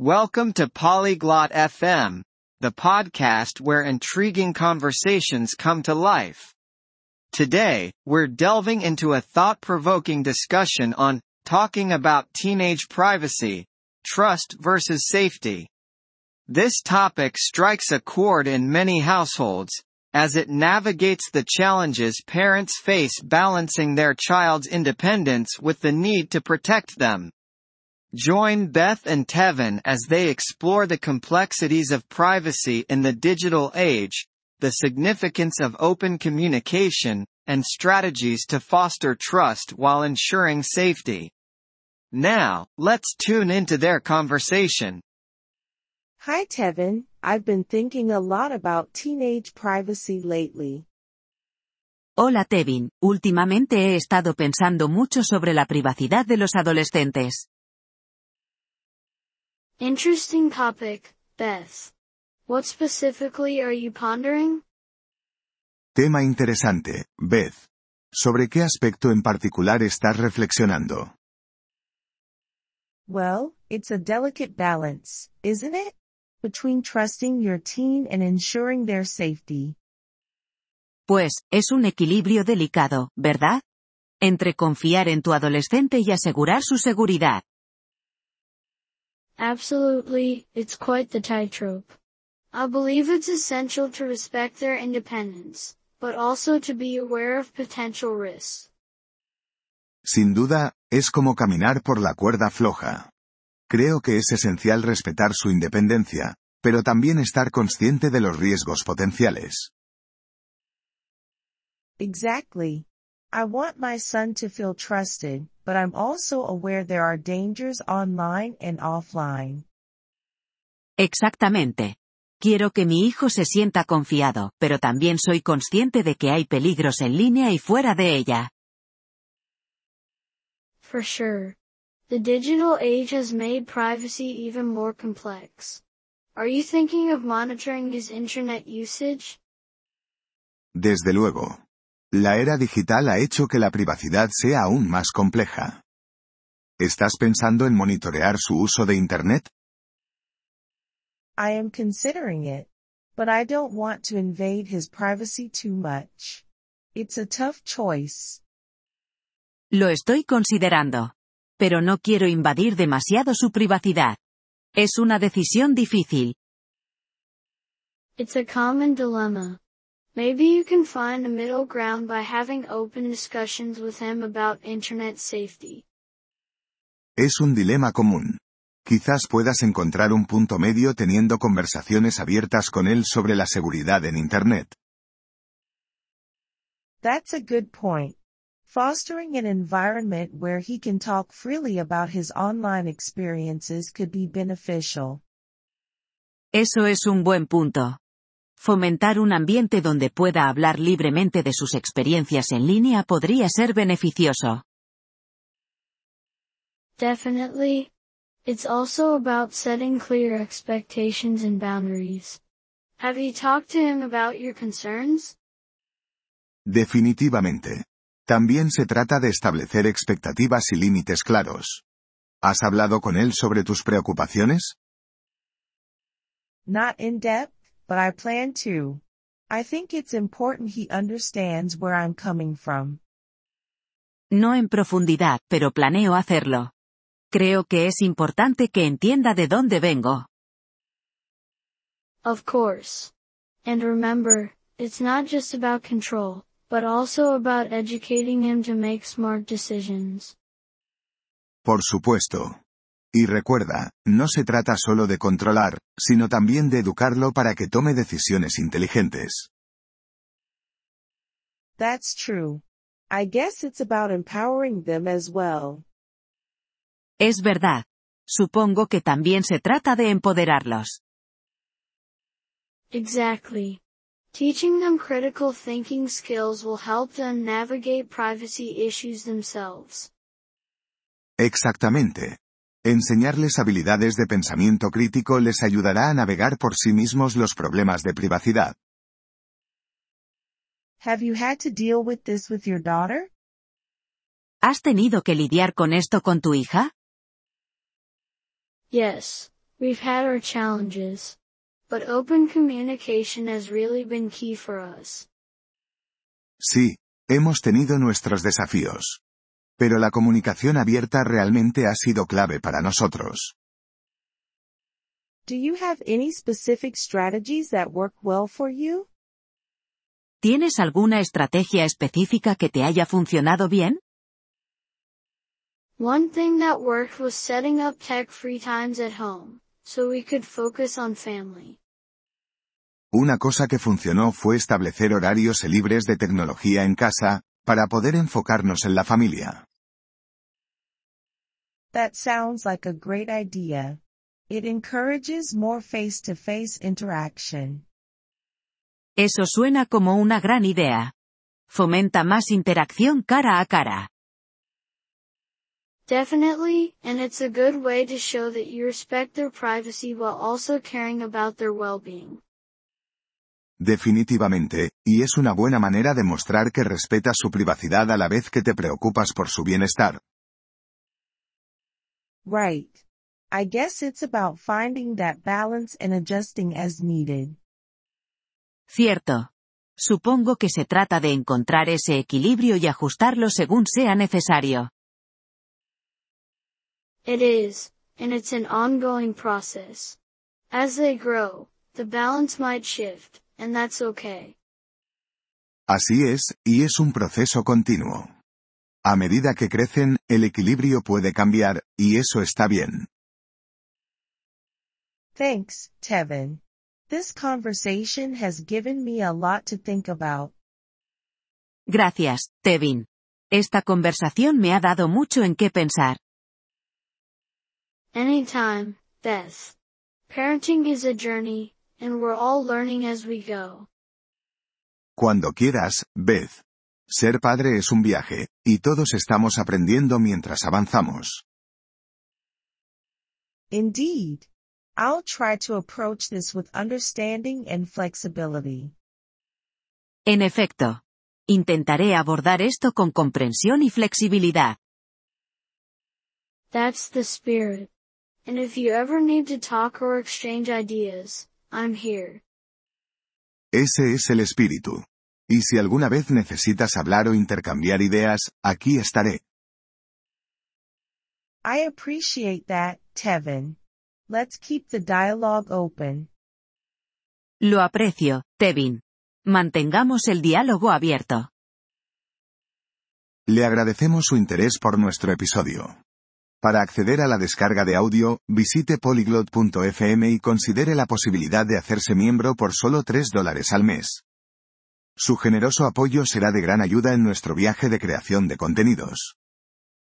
Welcome to Polyglot FM, the podcast where intriguing conversations come to life. Today, we're delving into a thought-provoking discussion on talking about teenage privacy, trust versus safety. This topic strikes a chord in many households, as it navigates the challenges parents face balancing their child's independence with the need to protect them. Join Beth and Tevin as they explore the complexities of privacy in the digital age, the significance of open communication, and strategies to foster trust while ensuring safety. Now, let's tune into their conversation. Hi Tevin, I've been thinking a lot about teenage privacy lately. Hola Tevin, últimamente he estado pensando mucho sobre la privacidad de los adolescentes. Interesting topic, Beth. What specifically are you pondering? Tema interesante, Beth. ¿Sobre qué aspecto en particular estás reflexionando? Well, it's a delicate balance, isn't it? Between trusting your teen and ensuring their safety. Pues, es un equilibrio delicado, ¿verdad? Entre confiar en tu adolescente y asegurar su seguridad. Absolutely, it's quite the tightrope. I believe it's essential to respect their independence, but also to be aware of potential risks. Sin duda, es como caminar por la cuerda floja. Creo que es esencial respetar su independencia, pero también estar consciente de los riesgos potenciales. Exactly. I want my son to feel trusted, but I'm also aware there are dangers online and offline. Exactamente. Quiero que mi hijo se sienta confiado, pero también soy consciente de que hay peligros en línea y fuera de ella. For sure. The digital age has made privacy even more complex. Are you thinking of monitoring his internet usage? Desde luego. La era digital ha hecho que la privacidad sea aún más compleja. ¿Estás pensando en monitorear su uso de Internet? I am considering it, but I don't want to invade his privacy too much. It's a tough choice. Lo estoy considerando. Pero no quiero invadir demasiado su privacidad. Es una decisión difícil. It's a common dilemma. Maybe you can find a middle ground by having open discussions with him about internet safety. Es un dilema común. Quizás puedas encontrar un punto medio teniendo conversaciones abiertas con él sobre la seguridad en Internet. That's a good point. Fostering an environment where he can talk freely about his online experiences could be beneficial. Eso es un buen punto. Fomentar un ambiente donde pueda hablar libremente de sus experiencias en línea podría ser beneficioso. Definitely. It's also about setting clear expectations and boundaries. Have you talked to him about your concerns? Definitivamente. También se trata de establecer expectativas y límites claros. ¿Has hablado con él sobre tus preocupaciones? Not in depth, but I plan to. I think it's important he understands where I'm coming from. No en profundidad, pero planeo hacerlo. Creo que es importante que entienda de dónde vengo. Of course. And remember, it's not just about control, but also about educating him to make smart decisions. Por supuesto. Y recuerda, no se trata solo de controlar, sino también de educarlo para que tome decisiones inteligentes. That's true. I guess it's about empowering them as well. Es verdad. Supongo que también se trata de empoderarlos. Exactly. Teaching them critical thinking skills will help them navigate privacy issues themselves. Exactamente. Enseñarles habilidades de pensamiento crítico les ayudará a navegar por sí mismos los problemas de privacidad. Have you had to deal with this with your daughter? ¿Has tenido que lidiar con esto con tu hija? Yes. We've had our challenges. But open communication has really been key for us. Sí, hemos tenido nuestros desafíos. Pero la comunicación abierta realmente ha sido clave para nosotros. Do you have any specific strategies that work well for you? ¿Tienes alguna estrategia específica que te haya funcionado bien? One thing that worked was setting up tech-free times at home, so we could focus on family. Una cosa que funcionó fue establecer horarios libres de tecnología en casa, para poder enfocarnos en la familia. That sounds like a great idea. It encourages more face-to-face interaction. Eso suena como una gran idea. Fomenta más interacción cara a cara. Definitely, and it's a good way to show that you respect their privacy while also caring about their well-being. Definitivamente, y es una buena manera de mostrar que respetas su privacidad a la vez que te preocupas por su bienestar. Right. I guess it's about finding that balance and adjusting as needed. Cierto. Supongo que se trata de encontrar ese equilibrio y ajustarlo según sea necesario. It is, and it's an ongoing process. As they grow, the balance might shift, and that's okay. Así es, y es un proceso continuo. A medida que crecen, el equilibrio puede cambiar, y eso está bien. Thanks, Tevin. This conversation has given me a lot to think about. Gracias, Tevin. Esta conversación me ha dado mucho en qué pensar. Anytime, Beth. Parenting is a journey, and we're all learning as we go. Cuando quieras, Beth. Ser padre es un viaje, y todos estamos aprendiendo mientras avanzamos. Indeed. I'll try to approach this with understanding and flexibility. En efecto. Intentaré abordar esto con comprensión y flexibilidad. That's the spirit. And if you ever need to talk or exchange ideas, I'm here. Ese es el espíritu. Y si alguna vez necesitas hablar o intercambiar ideas, aquí estaré. I appreciate that, Tevin. Let's keep the dialogue open. Lo aprecio, Tevin. Mantengamos el diálogo abierto. Le agradecemos su interés por nuestro episodio. Para acceder a la descarga de audio, visite polyglot.fm y considere la posibilidad de hacerse miembro por solo 3 dólares al mes. Su generoso apoyo será de gran ayuda en nuestro viaje de creación de contenidos.